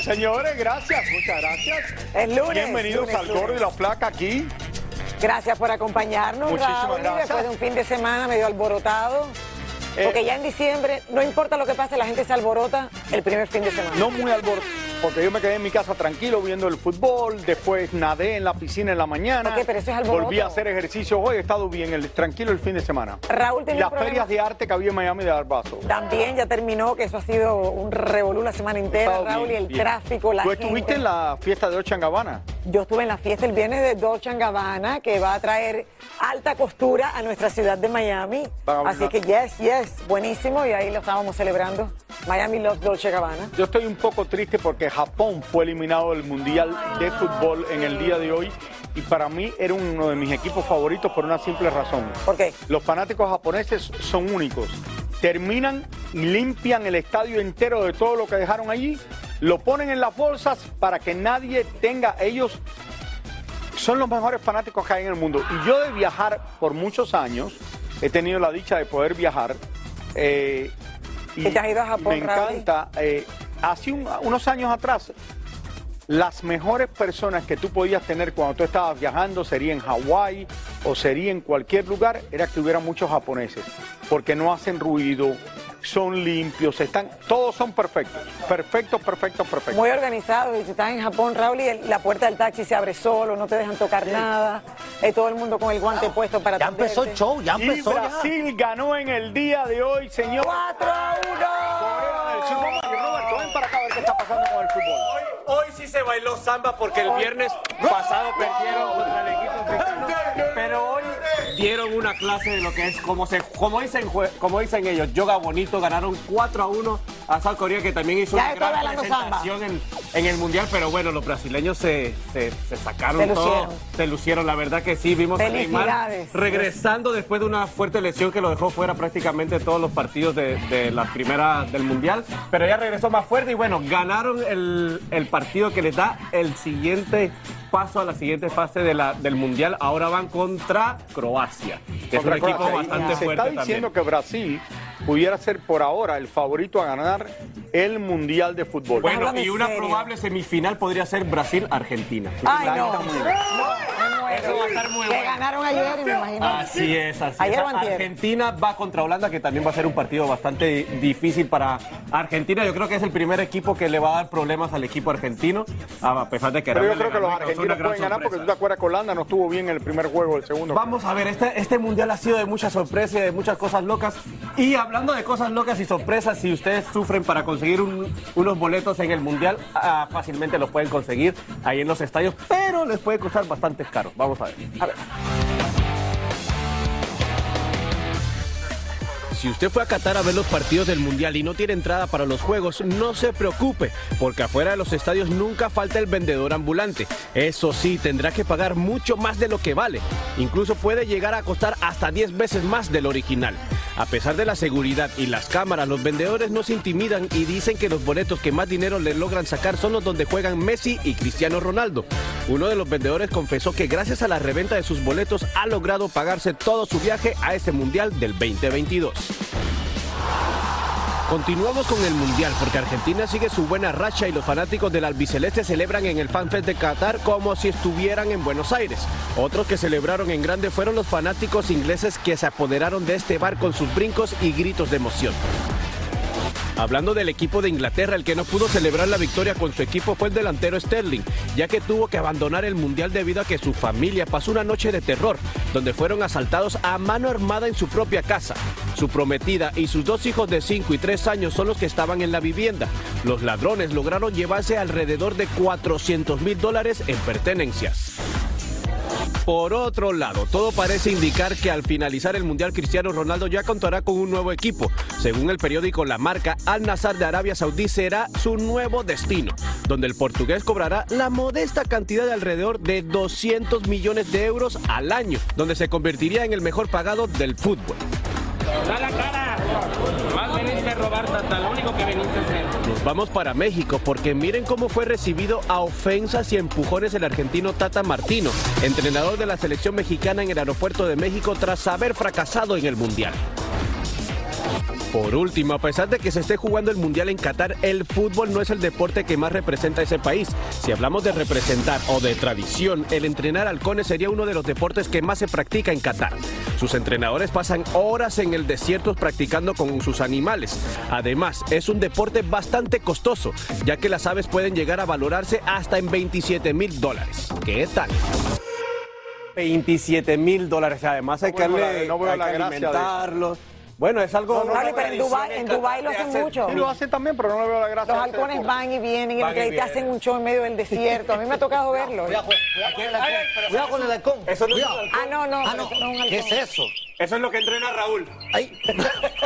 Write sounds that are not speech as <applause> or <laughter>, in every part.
señores, gracias, muchas gracias. Es lunes. Bienvenidos lunes, al Gordo y la Flaca aquí. Gracias por acompañarnos, Muchísimas Raúl, gracias. después de un fin de semana medio alborotado. Eh, Porque ya en diciembre, no importa lo que pase, la gente se alborota el primer fin de semana. No muy alborotado, porque yo me quedé en mi casa tranquilo viendo el fútbol, después nadé en la piscina en la mañana. Ok, pero eso es alboroto. Volví a hacer ejercicio hoy, he estado bien, el, tranquilo el fin de semana. Raúl Y tenía las un problema. ferias de arte que había en Miami de Arbazo. También ya terminó, que eso ha sido un revolú la semana entera, Raúl, bien, y el bien. tráfico, la ¿Tú gente. estuviste en la fiesta de en Gabbana? Yo estuve en la fiesta el viernes de Dolce Gabbana, que va a traer alta costura a nuestra ciudad de Miami. Así que yes, yes, buenísimo, y ahí lo estábamos celebrando. Miami Love Dolce Gabbana. Yo estoy un poco triste porque Japón fue eliminado del Mundial de Fútbol en el día de hoy y para mí era uno de mis equipos favoritos por una simple razón. ¿Por qué? Los fanáticos japoneses son únicos. Terminan y limpian el estadio entero de todo lo que dejaron allí, lo ponen en las bolsas para que nadie tenga ellos son los mejores fanáticos que hay en el mundo. Y yo de viajar por muchos años, he tenido la dicha de poder viajar. eh, y ¿Y te has ido a Japón, Me encanta. eh, hace un- unos años atrás, las mejores personas que tú podías tener cuando tú estabas viajando sería en Hawái o sería en cualquier lugar, era que hubiera muchos japoneses, porque no hacen ruido, son limpios, están, todos son perfectos, perfectos, perfectos, perfectos. Muy organizado, y si estás en Japón, Raúl, y el- la puerta del taxi se abre solo, no te dejan tocar nada, eh, todo el mundo con el guante puesto para Ya empezó el show, ya Y empezó ya. Brasil ganó en el día de hoy, señor. 4 a 1. Hoy sí se bailó samba porque el viernes pasado perdieron contra el equipo. Pero hoy dieron una clase de lo que es, como, se, como, dicen, como dicen ellos, yoga bonito. Ganaron 4 a 1 a South Korea, que también hizo Ya una gran presentación en, en el Mundial. Pero bueno, los brasileños se, se, se sacaron Se todo. lucieron. Se lucieron, la verdad que sí. Vimos a Neymar regresando después de una fuerte lesión que lo dejó fuera prácticamente todos los partidos de, de la primera del Mundial. Pero ya regresó más fuerte y bueno, ganaron el, el partido que les da el siguiente paso a la siguiente fase de la, del Mundial. Ahora van contra Croacia, que es un equipo Croacia. bastante se fuerte está diciendo también. que Brasil pudiera ser por ahora el favorito a ganar el Mundial de Fútbol. Bueno, Háblame y una serio. probable semifinal podría ser Brasil-Argentina. Ay, no. Eso va a estar muy Que bueno. ganaron ayer y me imagino. Así es, así Ayer es. Argentina va contra Holanda, que también va a ser un partido bastante difícil para Argentina. Yo creo que es el primer equipo que le va a dar problemas al equipo argentino, a pesar de que Pero yo creo que los argentinos pueden ganar porque tú te acuerdas que Holanda no estuvo bien en el primer juego del segundo. Vamos a ver, este, este mundial ha sido de muchas sorpresas y de muchas cosas locas. Y hablando de cosas locas y sorpresas, si ustedes sufren para conseguir un- unos boletos en el mundial, ah, fácilmente los pueden conseguir ahí en los estadios, pero les puede costar bastante caro. Vamos a ver. Si usted fue a Qatar a ver los partidos del Mundial y no tiene entrada para los juegos, no se preocupe, porque afuera de los estadios nunca falta el vendedor ambulante. Eso sí, tendrá que pagar mucho más de lo que vale. Incluso puede llegar a costar hasta 10 veces más del original. A pesar de la seguridad y las cámaras, los vendedores no se intimidan y dicen que los boletos que más dinero le logran sacar son los donde juegan Messi y Cristiano Ronaldo. Uno de los vendedores confesó que gracias a la reventa de sus boletos ha logrado pagarse todo su viaje a ese Mundial del 2022. Continuamos con el Mundial porque Argentina sigue su buena racha y los fanáticos del albiceleste celebran en el FanFest de Qatar como si estuvieran en Buenos Aires. Otros que celebraron en grande fueron los fanáticos ingleses que se apoderaron de este bar con sus brincos y gritos de emoción. Hablando del equipo de Inglaterra, el que no pudo celebrar la victoria con su equipo fue el delantero Sterling, ya que tuvo que abandonar el Mundial debido a que su familia pasó una noche de terror, donde fueron asaltados a mano armada en su propia casa. Su prometida y sus dos hijos de 5 y 3 años son los que estaban en la vivienda. Los ladrones lograron llevarse alrededor de 400 mil dólares en pertenencias. Por otro lado, todo parece indicar que al finalizar el Mundial Cristiano Ronaldo ya contará con un nuevo equipo. Según el periódico La Marca, Al Nassr de Arabia Saudí será su nuevo destino, donde el portugués cobrará la modesta cantidad de alrededor de 200 millones de euros al año, donde se convertiría en el mejor pagado del fútbol. Da cara. Vamos para México porque miren cómo fue recibido a ofensas y empujones el argentino Tata Martino, entrenador de la selección mexicana en el aeropuerto de México tras haber fracasado en el Mundial. Por último, a pesar de que se esté jugando el Mundial en Qatar, el fútbol no es el deporte que más representa a ese país. Si hablamos de representar o de tradición, el entrenar halcones sería uno de los deportes que más se practica en Qatar. Sus entrenadores pasan horas en el desierto practicando con sus animales. Además, es un deporte bastante costoso, ya que las aves pueden llegar a valorarse hasta en 27 mil dólares. ¿Qué tal? 27 mil dólares. Además hay que, No veo darle- la- no veo hay la que de alimentarlos. Bueno, es algo... Vale, pero en Dubái, en Dubái lo hacen mucho. Sí, lo hacen también, pero no le veo la gracia. Los halcones van y vienen y te hacen un show en medio del desierto. A mí me ha tocado verlo. Cuidado con el halcón. Eso no es Cuidado. un halcón. Ah, no, no. Ah, no. no ¿Qué es eso? Eso es lo que entrena Raúl. Ay.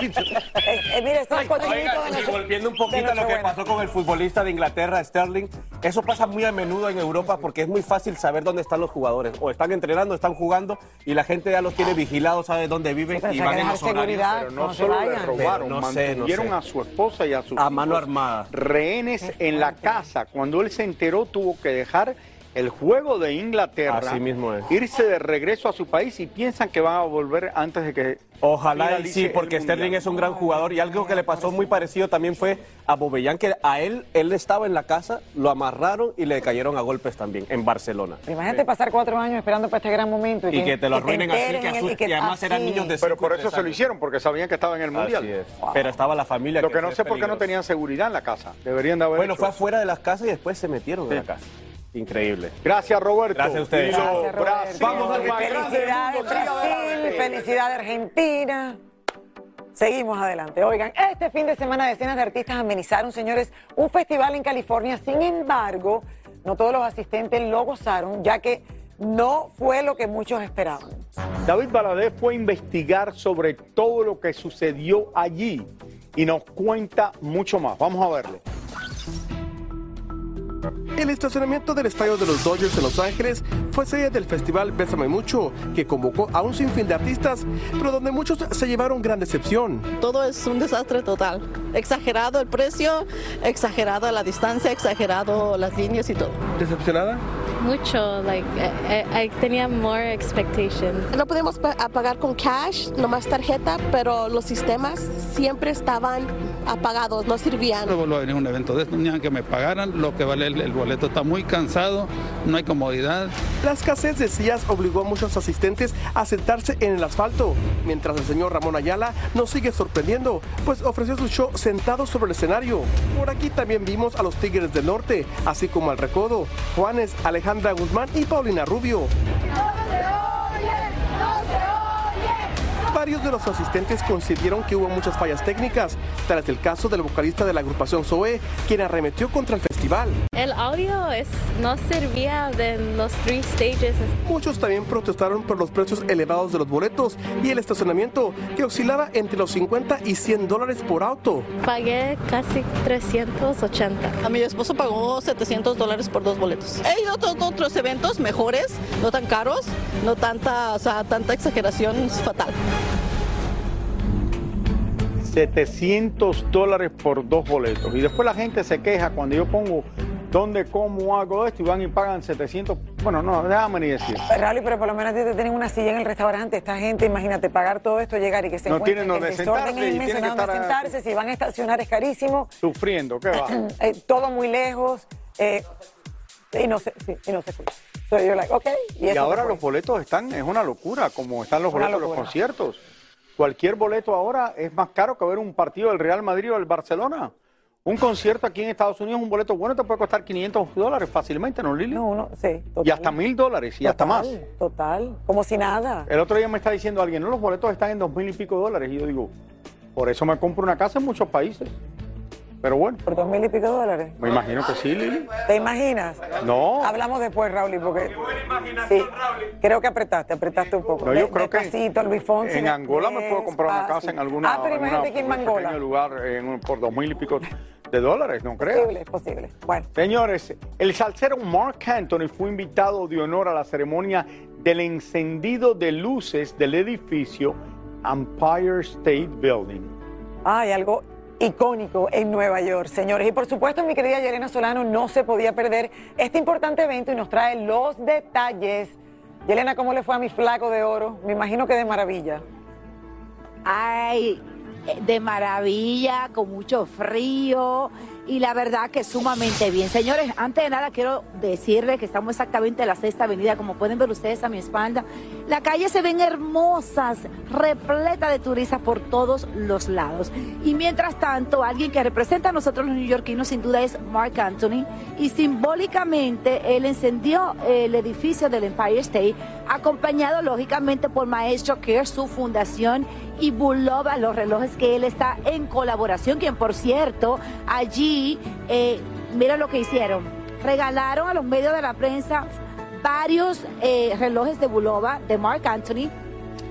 Eh, eh, mire, estos cochinitos Oiga, de y volviendo un poquito a lo que pasó con el futbolista de Inglaterra, Sterling, eso pasa muy a menudo en Europa porque es muy fácil saber dónde están los jugadores. O están entrenando, están jugando y la gente ya los tiene vigilados, sabe dónde viven y van en dejar los horarios. seguridad. Pero no se solo le robaron, no sé, no mantuvieron sé. a su esposa y a sus A mano armada. rehenes en la casa. Cuando él se enteró, tuvo que dejar el juego de Inglaterra, Así mismo es. irse de regreso a su país y piensan que van a volver antes de que Ojalá y sí, porque. Sterling es un gran jugador y algo que le pasó muy parecido también fue a Bobellán, que a él, él estaba en la casa, lo amarraron y le cayeron a golpes también en Barcelona. Imagínate pasar cuatro años esperando para este gran momento. Y que te lo arruinen así, que y además eran niños de Pero por eso se lo hicieron, porque sabían que estaba en el Mundial. Así es. Pero estaba la familia. Lo que no sé por qué no tenían seguridad en la casa. Deberían de haber Bueno, hecho fue eso. afuera de las casas y después se metieron en la casa. Increíble. Gracias, Roberto. Gracias a ustedes. Gracias. Brasil, Vamos del Felicidades Brasil, felicidades Argentina. Seguimos adelante. Oigan, este fin de semana decenas de artistas amenizaron, señores, un festival en California. Sin embargo, no todos los asistentes lo gozaron, ya que no fue lo que muchos esperaban. David Baladés fue a investigar sobre todo lo que sucedió allí y nos cuenta mucho más. Vamos a verlo. El estacionamiento del estadio de los Dodgers en Los Ángeles fue sede del festival Bésame Mucho, que convocó a un sinfín de artistas, pero donde muchos se llevaron gran decepción. Todo es un desastre total. Exagerado el precio, exagerada la distancia, exagerado las líneas y todo. ¿Decepcionada? Mucho, like, I, I- I tenía more expectation. No podemos pagar con cash, nomás tarjeta, pero los sistemas siempre estaban apagados, no servían. No vuelvo a venir a un evento de esto, ni aunque me pagaran lo que vale el, el boleto. Está muy cansado, no hay comodidad. La escasez de sillas obligó a muchos asistentes a sentarse en el asfalto, mientras el señor Ramón Ayala nos sigue sorprendiendo, pues ofreció su show sentado sobre el escenario. Por aquí también vimos a los Tigres del Norte, así como al Recodo, Juanes, Alejandra Guzmán y Paulina Rubio. Varios de los asistentes consideraron que hubo muchas fallas técnicas, tras el caso del vocalista de la agrupación Zoe, quien arremetió contra el festival. El audio es, no servía de los three stages. Muchos también protestaron por los precios elevados de los boletos y el estacionamiento, que oscilaba entre los 50 y 100 dólares por auto. Pagué casi 380. A mi esposo pagó 700 dólares por dos boletos. He ido a otros, otros eventos mejores, no tan caros, no tanta, o sea, tanta exageración es fatal. 700 dólares por dos boletos. Y después la gente se queja cuando yo pongo dónde, cómo hago esto y van y pagan 700. Bueno, no, déjame ni decir. Rally, pero por lo menos te tienen una silla en el restaurante. Esta gente, imagínate, pagar todo esto, llegar y que se No tienen donde sentarse es inmenso, tienen no donde sentarse, si van a estacionar es carísimo. Sufriendo, ¿qué va? <clears throat> Eh, todo muy lejos eh, y no se, sí, y no se escucha. So you're like, okay, y, ahora los boletos están, es una locura, como están los Una boletos de los conciertos. Cualquier boleto ahora es más caro que ver un partido del Real Madrid o del Barcelona. Un concierto aquí en Estados Unidos, un boleto bueno te puede costar 500 dólares fácilmente, ¿no, Lili? No, no, sí. Y hasta mil dólares y hasta más. Total, Total, como si nada. El otro día me está diciendo alguien, no, los boletos están en dos mil y pico dólares. Y yo digo, por eso me compro una casa en muchos países. Pero bueno. ¿Por dos mil y pico dólares? Me imagino que sí, Lili. ¿Te imaginas? No. Hablamos después, Raúl, porque... Sí, creo que apretaste, apretaste un poco. No, yo De- creo que Luis Fonsi, En Angola me puedo comprar una casa en alguna, Ah, pero imagínate que en Angola. lugar en un- por dos mil y pico de dólares, no creo. Posible, es posible. Bueno. Señores, el salsero Mark Anthony fue invitado de honor a la ceremonia del encendido de luces del edificio Empire State Building. Hay algo icónico en Nueva York, señores. Y por supuesto, mi querida Yelena Solano no se podía perder este importante evento y nos trae los detalles. Yelena, ¿cómo le fue a mi flaco de oro? Me imagino que de maravilla. Ay, de maravilla, con mucho frío y la verdad que sumamente bien. Señores, antes de nada quiero decirles que estamos exactamente en la sexta avenida, como pueden ver ustedes a mi espalda. La calle se ven hermosas, repleta de turistas por todos los lados. Y mientras tanto, alguien que representa a nosotros los neoyorquinos sin duda es Mark Anthony y simbólicamente él encendió el edificio del Empire State, acompañado lógicamente por Maestro Care, su fundación y Bulova, los relojes que él está en colaboración, quien por cierto, allí, eh, mira lo que hicieron, regalaron a los medios de la prensa varios eh, relojes de Bulova de Mark Anthony.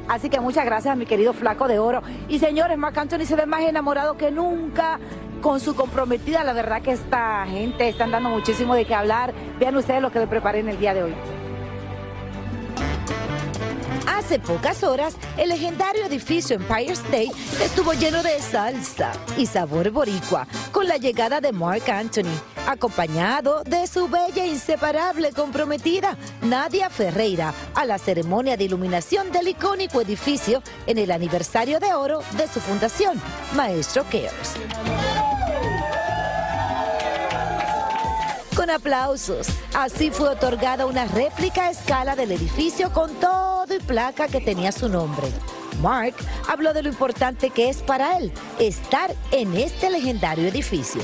Así que muchas gracias a mi querido flaco de oro. Y señores, Mark Anthony se ve más enamorado que nunca con su comprometida. La verdad que esta gente están dando muchísimo de qué hablar. Vean ustedes lo que le preparé en el día de hoy. Hace pocas horas, el legendario edificio Empire State estuvo lleno de salsa y sabor boricua con la llegada de Mark Anthony, acompañado de su bella e inseparable comprometida, Nadia Ferreira, a la ceremonia de iluminación del icónico edificio en el aniversario de oro de su fundación, Maestro Cares. Con aplausos, así fue otorgada una réplica a escala del edificio con todo y placa que tenía su nombre. Mark habló de lo importante que es para él estar en este legendario edificio.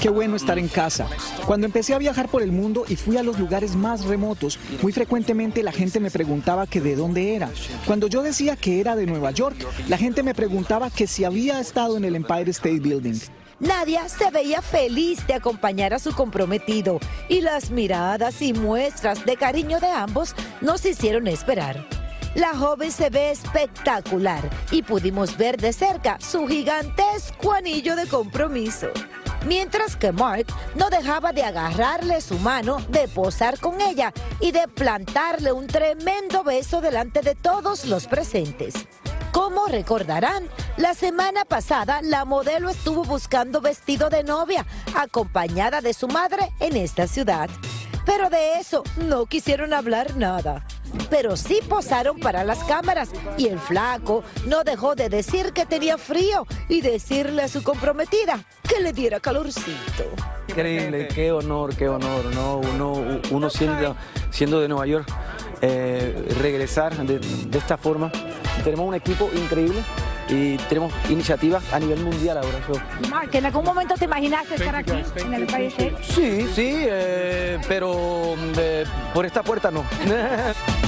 Qué bueno estar en casa. Cuando empecé a viajar por el mundo y fui a los lugares más remotos, muy frecuentemente la gente me preguntaba que de dónde era. Cuando yo decía que era de Nueva York, la gente me preguntaba que si había estado en el Empire State Building. Nadia se veía feliz de acompañar a su comprometido y las miradas y muestras de cariño de ambos nos hicieron esperar. La joven se ve espectacular y pudimos ver de cerca su gigantesco anillo de compromiso. Mientras que Mark no dejaba de agarrarle su mano, de posar con ella y de plantarle un tremendo beso delante de todos los presentes. Como recordarán, la semana pasada la modelo estuvo buscando vestido de novia, acompañada de su madre en esta ciudad. Pero de eso no quisieron hablar nada. Pero sí posaron para las cámaras y el flaco no dejó de decir que tenía frío y decirle a su comprometida que le diera calorcito. Increíble, qué honor, qué honor, ¿no? Uno, uno siendo, siendo de Nueva York, eh, regresar de, de esta forma. Tenemos un equipo increíble y tenemos iniciativas a nivel mundial ahora. Mark, ¿en algún momento te imaginaste estar aquí en el State? Sí, sí, eh, pero eh, por esta puerta no. <laughs>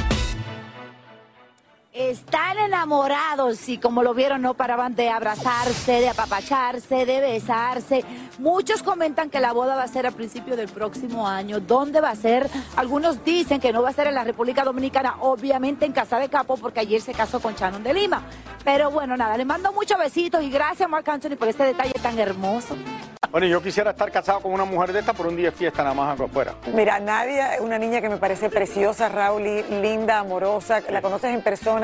Están enamorados y como lo vieron no paraban de abrazarse, de apapacharse, de besarse. Muchos comentan que la boda va a ser a principio del próximo año. ¿Dónde va a ser? Algunos dicen que no va a ser en la República Dominicana, obviamente en Casa de Capo, porque ayer se casó con Shannon de Lima. Pero bueno, nada, le mando muchos besitos y gracias Marc Anthony por este detalle tan hermoso. Bueno, yo quisiera estar casado con una mujer de esta por un día de fiesta nada más acá afuera. Mira, Nadia es una niña que me parece preciosa, Raúl, y linda, amorosa, la conoces en persona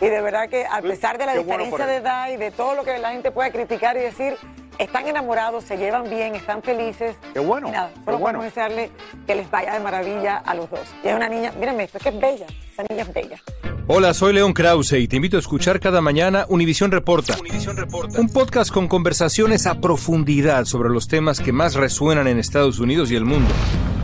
y de verdad que a pesar de la Qué diferencia de edad y de todo lo que la gente puede criticar y decir, están enamorados, se llevan bien, están felices. Qué bueno, Y nada, solo bueno. podemos desearle que les vaya de maravilla a los dos. Y es una niña, mírame esto, es que es bella, esa niña es bella. Hola, soy León Krause y te invito a escuchar cada mañana Univisión Reporta. Un podcast con conversaciones a profundidad sobre los temas que más resuenan en Estados Unidos y el mundo.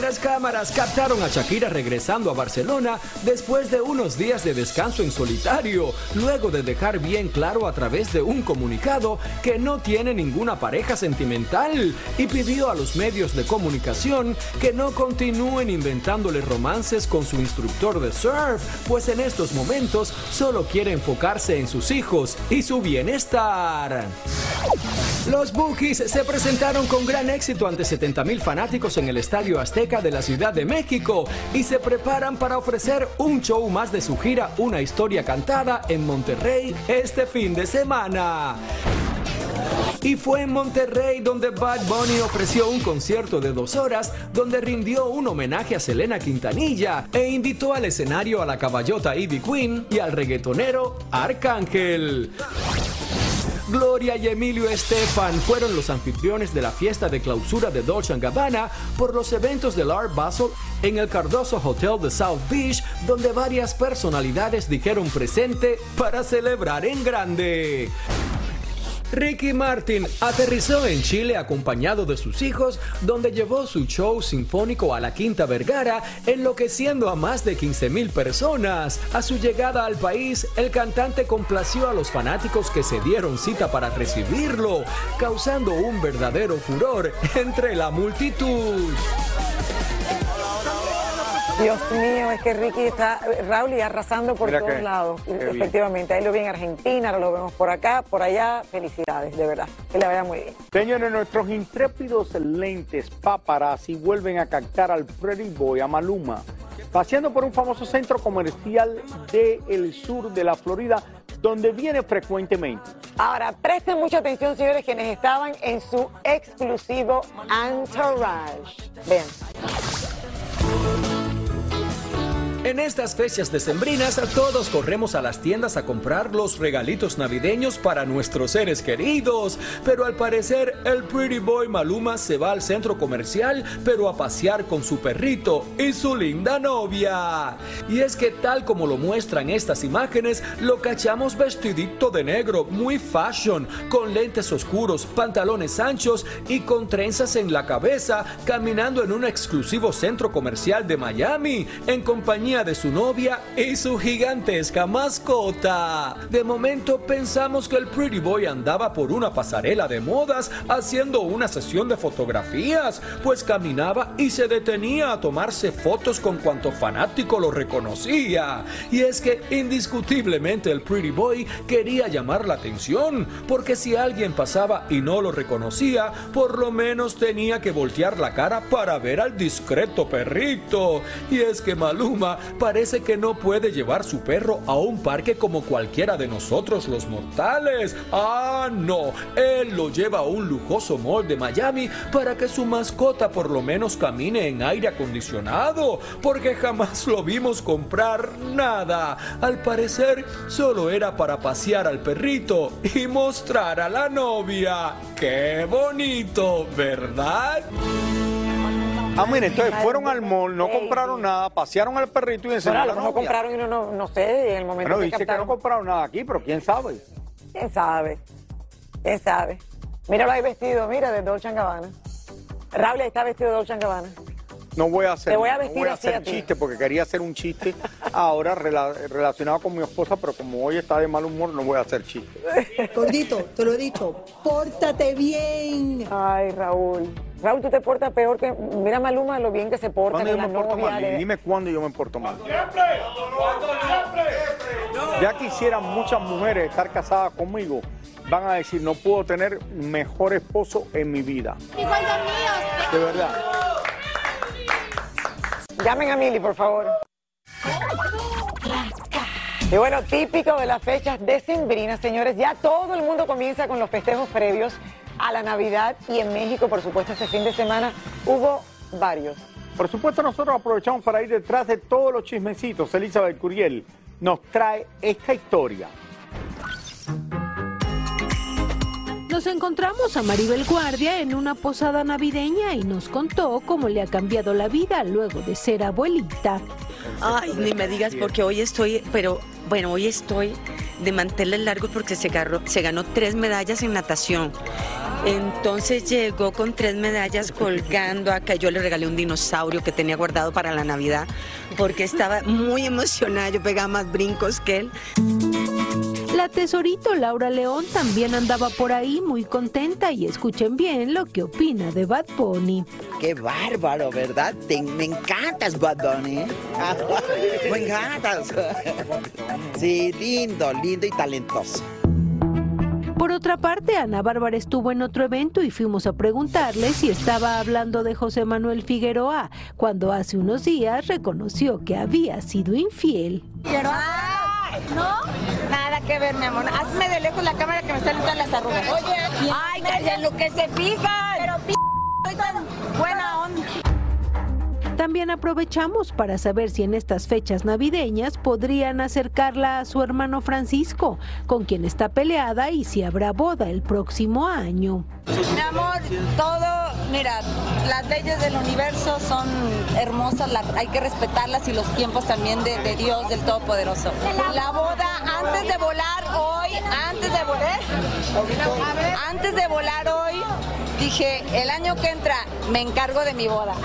Nuestras cámaras captaron a Shakira regresando a Barcelona después de unos días de descanso en solitario, luego de dejar bien claro a través de un comunicado que no tiene ninguna pareja sentimental y pidió a los medios de comunicación que no continúen inventándole romances con su instructor de surf, pues en estos momentos solo quiere enfocarse en sus hijos y su bienestar. Los Bookies se presentaron con gran éxito ante 70 mil fanáticos en el Estadio Azteca de la Ciudad de México y se preparan para ofrecer un show más de su gira Una historia cantada en Monterrey este fin de semana. Y fue en Monterrey donde Bad Bunny ofreció un concierto de dos horas donde rindió un homenaje a Selena Quintanilla e invitó al escenario a la caballota Ivy Queen y al reggaetonero Arcángel. Gloria y Emilio Estefan fueron los anfitriones de la fiesta de clausura de Dolce Gabbana por los eventos del Art Basel en el Cardoso Hotel de South Beach, donde varias personalidades dijeron presente para celebrar en grande. Ricky Martin aterrizó en Chile acompañado de sus hijos, donde llevó su show sinfónico a la Quinta Vergara, enloqueciendo a más de 15 mil personas. A su llegada al país, el cantante complació a los fanáticos que se dieron cita para recibirlo, causando un verdadero furor entre la multitud. Dios mío, es que Ricky está, Raúl, y arrasando por Mira todos qué- lados. qué bien. Efectivamente, ahí lo vi en Argentina, ahora lo vemos por acá, por allá. Felicidades, de verdad. Que le vaya muy bien. Señores, nuestros intrépidos lentes paparazzi vuelven a captar al Pretty Boy, a Maluma, paseando por un famoso centro comercial del sur de la Florida, donde viene frecuentemente. Ahora, presten mucha atención, señores, quienes estaban en su exclusivo entourage. Vean. En estas fechas decembrinas, todos corremos a las tiendas a comprar los regalitos navideños para nuestros seres queridos. Pero al parecer, el Pretty Boy Maluma se va al centro comercial, pero a pasear con su perrito y su linda novia. Y es que tal como lo muestran estas imágenes, lo cachamos vestidito de negro, muy fashion, con lentes oscuros, pantalones anchos y con trenzas en la cabeza, caminando en un exclusivo centro comercial de Miami, en compañía de su novia y su gigantesca mascota. De momento pensamos que el Pretty Boy andaba por una pasarela de modas haciendo una sesión de fotografías, pues caminaba y se detenía a tomarse fotos con cuanto fanático lo reconocía. Y es que indiscutiblemente el Pretty Boy quería llamar la atención, porque si alguien pasaba y no lo reconocía, por lo menos tenía que voltear la cara para ver al discreto perrito. Y es que Maluma parece que no puede llevar su perro a un parque como cualquiera de nosotros los mortales. Ah, no, él lo lleva a un lujoso mall de Miami para que su mascota por lo menos camine en aire acondicionado, porque jamás lo vimos comprar nada. Al parecer, solo era para pasear al perrito y mostrar a la novia. ¡Qué bonito, verdad! Ah, mire, entonces fueron al mall, no compraron nada, pasearon al perrito y Bueno, enseñaron mejor novia. compraron y no, no, no sé, en el momento Bueno, que dice que no compraron nada aquí, pero quién sabe. ¿Quién sabe? ¿Quién sabe? Míralo ahí vestido, mira, de Dolce Gabbana. Raúl está vestido de Dolce Gabbana. No voy a hacer, Te voy a no vestir voy a hacer a chiste porque quería hacer un chiste ahora rela- relacionado con mi esposa, pero como hoy está de mal humor, no voy a hacer chiste. Gordito, te lo he dicho, pórtate bien. Ay, Raúl. Raúl, tú te portas peor que. Mira Maluma lo bien que se porta ¿Cuándo yo la me porto novia. mal? le- Dime cuándo yo me porto mal. Ya quisieran muchas mujeres estar casadas conmigo, van a decir, no puedo tener mejor esposo en mi vida. De verdad. Llamen a Mili, por favor. Y bueno, típico de las fechas decembrinas, señores, ya todo el mundo comienza con los festejos previos a la Navidad y en México, por supuesto, este fin de semana hubo varios. Por supuesto, nosotros aprovechamos para ir detrás de todos los chismecitos. Elizabeth Curiel nos trae esta historia. Nos encontramos a Maribel Guardia en una posada navideña y nos contó cómo le ha cambiado la vida luego de ser abuelita. Ay, ni me digas porque hoy estoy, pero bueno, hoy estoy de manteles largos porque se, se ganó tres medallas en natación. Entonces llegó con tres medallas colgando acá. Yo le regalé un dinosaurio que tenía guardado para la Navidad porque estaba muy emocionada. Yo pegaba más brincos que él. La tesorito Laura León también andaba por ahí muy contenta y escuchen bien lo que opina de Bad Bunny. Qué bárbaro, ¿verdad? Te- me encantas, Bad Bunny. <laughs> me encantas. <laughs> Sí, lindo, lindo y talentoso. Por otra parte, Ana Bárbara estuvo en otro evento y fuimos a preguntarle si estaba hablando de José Manuel Figueroa, cuando hace unos días reconoció que había sido infiel. ¿No? Nada que ver, mi amor. Hazme de lejos la cámara que me salen todas las arrugas. Oye, ay, que en lo que se fijan. Pero p soy tan buena onda. También aprovechamos para saber si en estas fechas navideñas podrían acercarla a su hermano Francisco, con quien está peleada y si habrá boda el próximo año. Mi amor, todo, mira, las leyes del universo son hermosas, hay que respetarlas y los tiempos también de, de Dios, del Todopoderoso. La boda, antes de volar hoy, antes de volar, antes de volar hoy, dije, el año que entra me encargo de mi boda.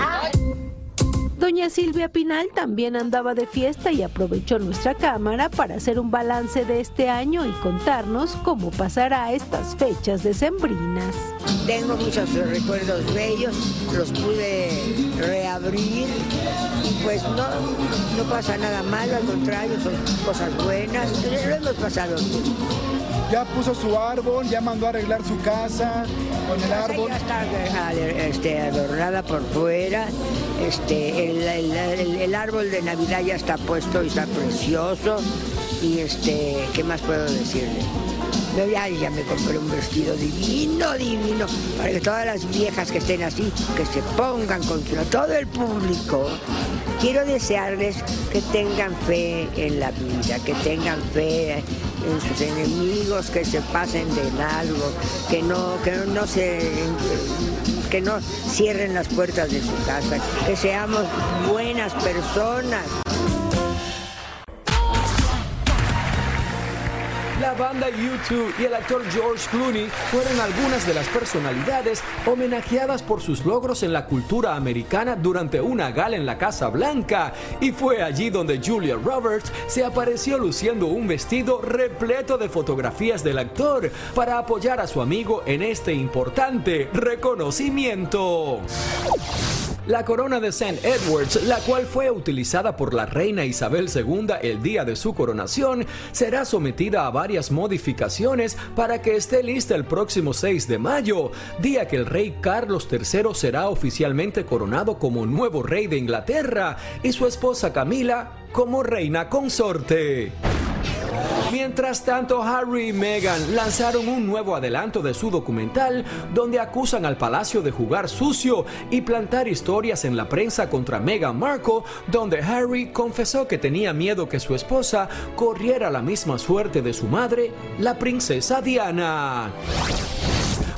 Doña Silvia Pinal también andaba de fiesta y aprovechó nuestra cámara para hacer un balance de este año y contarnos cómo pasará estas fechas decembrinas. Tengo muchos recuerdos bellos, los pude reabrir y pues no, no pasa nada malo, al contrario, son cosas buenas, entonces lo hemos pasado. Ya puso su árbol, ya mandó a arreglar su casa con el árbol. Ya está este, adornada por fuera, este, el, el- el- el árbol de Navidad ya está puesto y está precioso y este, ¿qué más puedo decirle? No, ya, ya me compré un vestido divino, divino, para que todas las viejas que estén así, que se pongan contra todo el público. Quiero desearles que tengan fe en la vida, que tengan fe en sus enemigos, que se pasen de largo, que no, que no se que no cierren las puertas de su casa, que seamos buenas personas. La banda U2 y el actor George Clooney fueron algunas de las personalidades homenajeadas por sus logros en la cultura americana durante una gala en la Casa Blanca. Y fue allí donde Julia Roberts se apareció luciendo un vestido repleto de fotografías del actor para apoyar a su amigo en este importante reconocimiento. La corona de St. Edwards, la cual fue utilizada por la reina Isabel II el día de su coronación, será sometida a varias modificaciones para que esté lista el próximo 6 de mayo, día que el rey Carlos III será oficialmente coronado como nuevo rey de Inglaterra y su esposa Camila como reina consorte. Mientras tanto, Harry y Meghan lanzaron un nuevo adelanto de su documental donde acusan al palacio de jugar sucio y plantar historias en la prensa contra Meghan Markle, donde Harry confesó que tenía miedo que su esposa corriera la misma suerte de su madre, la princesa Diana.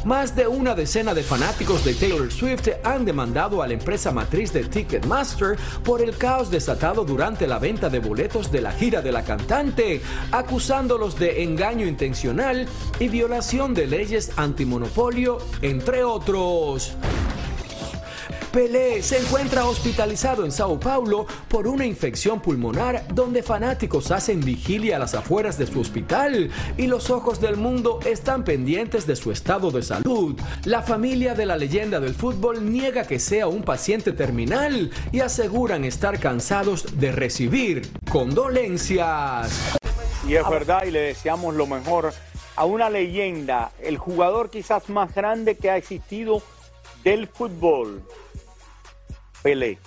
Más de una decena de fanáticos de Taylor Swift han demandado a la empresa matriz de Ticketmaster por el caos desatado durante la venta de boletos de la gira de la cantante, acusándolos de engaño intencional y violación de leyes antimonopolio, entre otros. Pelé se encuentra hospitalizado en Sao Paulo por una infección pulmonar donde fanáticos hacen vigilia a las afueras de su hospital y los ojos del mundo están pendientes de su estado de salud. La familia de la leyenda del fútbol niega que sea un paciente terminal y aseguran estar cansados de recibir condolencias. Y es verdad y le deseamos lo mejor a una leyenda, el jugador quizás más grande que ha existido del fútbol. Pelé.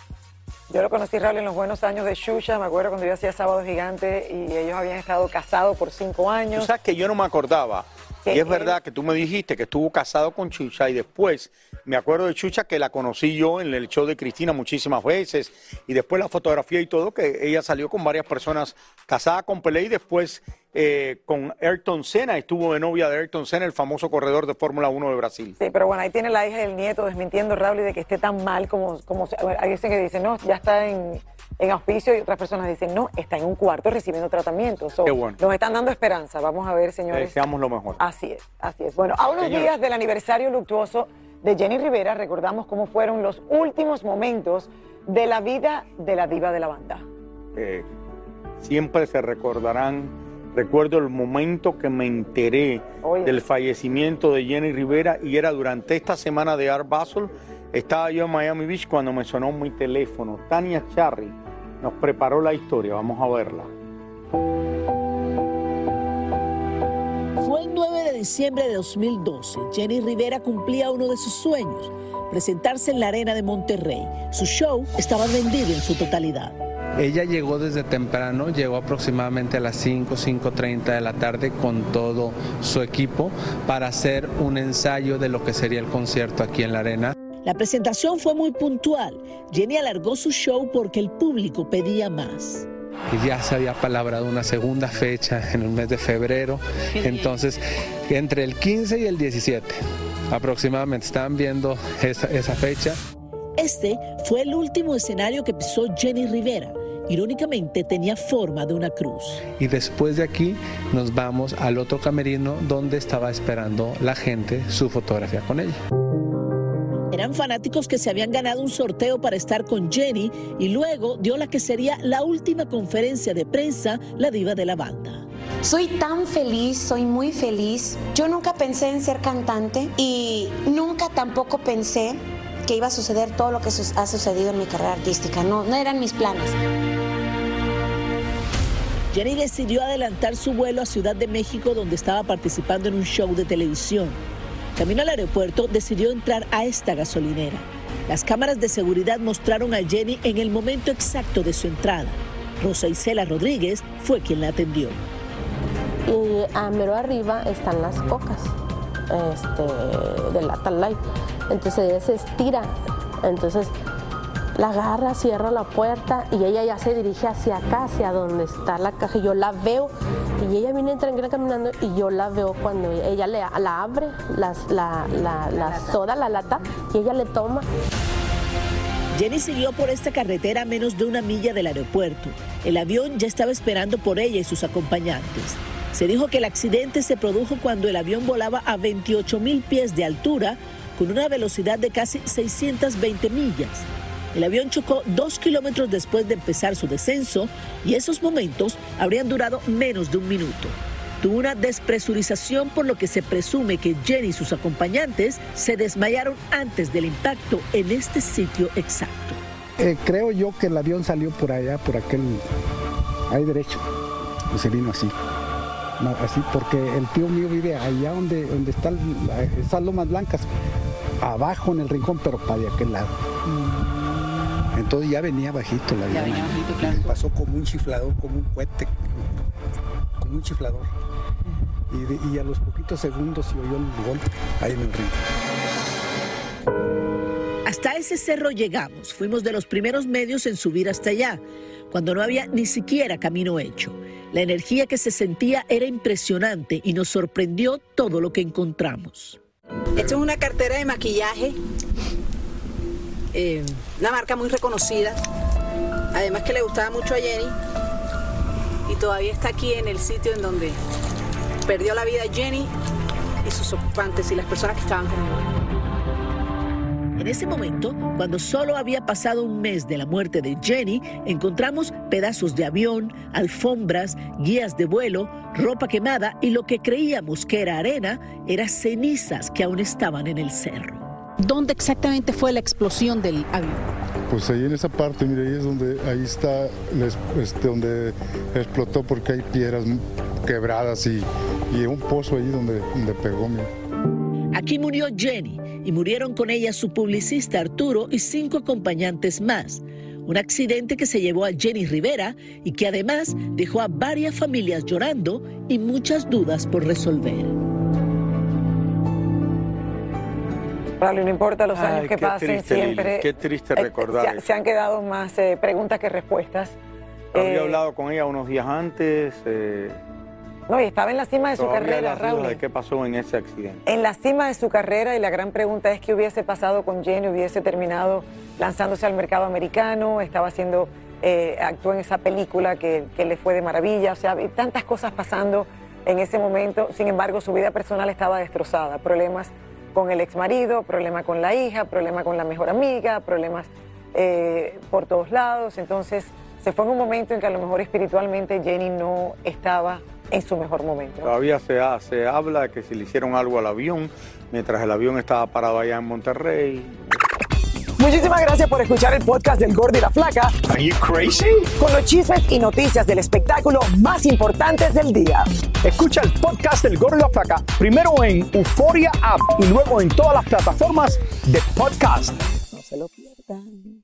Yo lo conocí, Raúl, en los buenos años de Xuxa. Me acuerdo cuando yo hacía Sábado Gigante y ellos habían estado casados por cinco años. Tú sabes que yo no me acordaba. Y es él- verdad que tú me dijiste que estuvo casado con Chucha y después me acuerdo de Chucha que la conocí yo en el show de Cristina muchísimas veces y después la fotografía y todo, que ella salió con varias personas casada con Pelé y después eh, con Ayrton Senna, estuvo de novia de Ayrton Senna, el famoso corredor de Fórmula 1 de Brasil. Sí, pero bueno, ahí tiene la hija y el nieto desmintiendo, Raúl, y de que esté tan mal como... como hay veces que dicen, no, ya está en, en auspicio y otras personas dicen, no, está en un cuarto recibiendo tratamiento. So, Qué bueno. Nos están dando esperanza. Vamos a ver, Le señores. deseamos lo mejor. Así es, así es. Bueno, a unos Señores. días del aniversario luctuoso de Jenny Rivera, recordamos cómo fueron los últimos momentos de la vida de la diva de la banda. eh, siempre se recordarán. Recuerdo el momento que me enteré Oye. del fallecimiento de Jenny Rivera y era durante esta semana de Art Basel. Estaba yo en Miami Beach cuando me sonó mi teléfono. Tania Charry nos preparó la historia. Vamos a verla. Fue el 9 de diciembre de 2012. Jenny Rivera cumplía uno de sus sueños, presentarse en la Arena de Monterrey. Su show estaba vendido en su totalidad. Ella llegó desde temprano, llegó aproximadamente a las 5, 5.30 de la tarde con todo su equipo para hacer un ensayo de lo que sería el concierto aquí en la arena. La presentación fue muy puntual. Jenny alargó su show porque el público pedía más. Y ya se había palabrado una segunda fecha en el mes de febrero. Entonces, entre el 15 y el 17 aproximadamente estaban viendo esa, esa fecha. Este fue el último escenario que pisó Jenny Rivera. Irónicamente tenía forma de una cruz. Y después de aquí nos vamos al otro camerino donde estaba esperando la gente su fotografía con ella. Eran fanáticos que se habían ganado un sorteo para estar con Jenny y luego dio la que sería la última conferencia de prensa, la diva de la banda. Soy tan feliz, soy muy feliz. Yo nunca pensé en ser cantante y nunca tampoco pensé que iba a suceder todo lo que su- ha sucedido en mi carrera artística. No, no eran mis planes. Jenny decidió adelantar su vuelo a Ciudad de México donde estaba participando en un show de televisión. Camino al aeropuerto decidió entrar a esta gasolinera. Las cámaras de seguridad mostraron a Jenny en el momento exacto de su entrada. Rosa Isela Rodríguez fue quien la atendió. y a mero arriba están las cocas este, de Lata Light. Entonces ella se estira, entonces la agarra, cierra la puerta y ella ya se dirige hacia acá, hacia donde está la caja. y Yo la veo y ella viene tranquila caminando y yo la veo cuando ella le, la abre, las- la, la, la soda, la lata, y ella le toma. Jenny siguió por esta carretera a menos de una milla del aeropuerto. El avión ya estaba esperando por ella y sus acompañantes. Se dijo que el accidente se produjo cuando el avión volaba a 28 mil pies de altura con una velocidad de casi 620 millas. El avión chocó dos kilómetros después de empezar su descenso y esos momentos habrían durado menos de un minuto. Tuvo una despresurización por lo que se presume que Jenny y sus acompañantes se desmayaron antes del impacto en este sitio exacto. Eh, creo yo que el avión salió por allá, por aquel, ahí derecho, se vino así. Así porque el tío mío vive allá donde, donde está esas lomas blancas, abajo en el rincón, pero para de aquel lado. Entonces ya venía bajito la Ya venía bajito, claro. Pasó como un chiflador, como un cohete, como un chiflador. Y, de- y a los poquitos segundos se oyó el golpe ahí en el rincón. Hasta ese cerro llegamos. Fuimos de los primeros medios en subir hasta allá, cuando no había ni siquiera camino hecho. La energía que se sentía era impresionante y nos sorprendió todo lo que encontramos. Esto es una cartera de maquillaje, eh, una marca muy reconocida. Además que le gustaba mucho a Jenny y todavía está aquí en el sitio en donde perdió la vida Jenny y sus ocupantes y las personas que estaban con. En ese momento, cuando solo había pasado un mes de la muerte de Jenny, encontramos pedazos de avión, alfombras, guías de vuelo, ropa quemada y lo que creíamos que era arena era cenizas que aún estaban en el cerro. ¿Dónde exactamente fue la explosión del avión? Pues ahí en esa parte, mire, ahí es donde, ahí está, este, donde explotó porque hay piedras quebradas y, y un pozo ahí donde, donde pegó, mire. Aquí murió Jenny y murieron con ella su publicista Arturo y cinco acompañantes más. Un accidente que se llevó a Jenny Rivera y que además dejó a varias familias llorando y muchas dudas por resolver. Pablo, no importa los Ay, años que pasen, triste, Lili, siempre. qué triste eh, recordar se han quedado más eh, preguntas que respuestas. Había Eh, hablado con ella unos días antes. No, y estaba en la cima de su carrera, Raúl. de qué pasó en ese accidente. En la cima de su carrera y la gran pregunta es qué hubiese pasado con Jenny, hubiese terminado lanzándose al mercado americano, estaba haciendo, eh, actuó en esa película que, que le fue de maravilla, o sea, hay tantas cosas pasando en ese momento, sin embargo su vida personal estaba destrozada, problemas con el ex marido, problema con la hija, problema con la mejor amiga, problemas eh, por todos lados, entonces se fue en un momento en que a lo mejor espiritualmente Jenny no estaba en su mejor momento. Todavía se, ha- se habla de que si le hicieron algo al avión, mientras el avión estaba parado allá en Monterrey. Muchísimas gracias por escuchar el podcast del Gordo y la Flaca. Are you crazy? Con los chismes y noticias del espectáculo más importantes del día. Escucha el podcast del Gordo y la Flaca primero en Euforia App y luego en todas las plataformas de podcast. No se lo pierdan.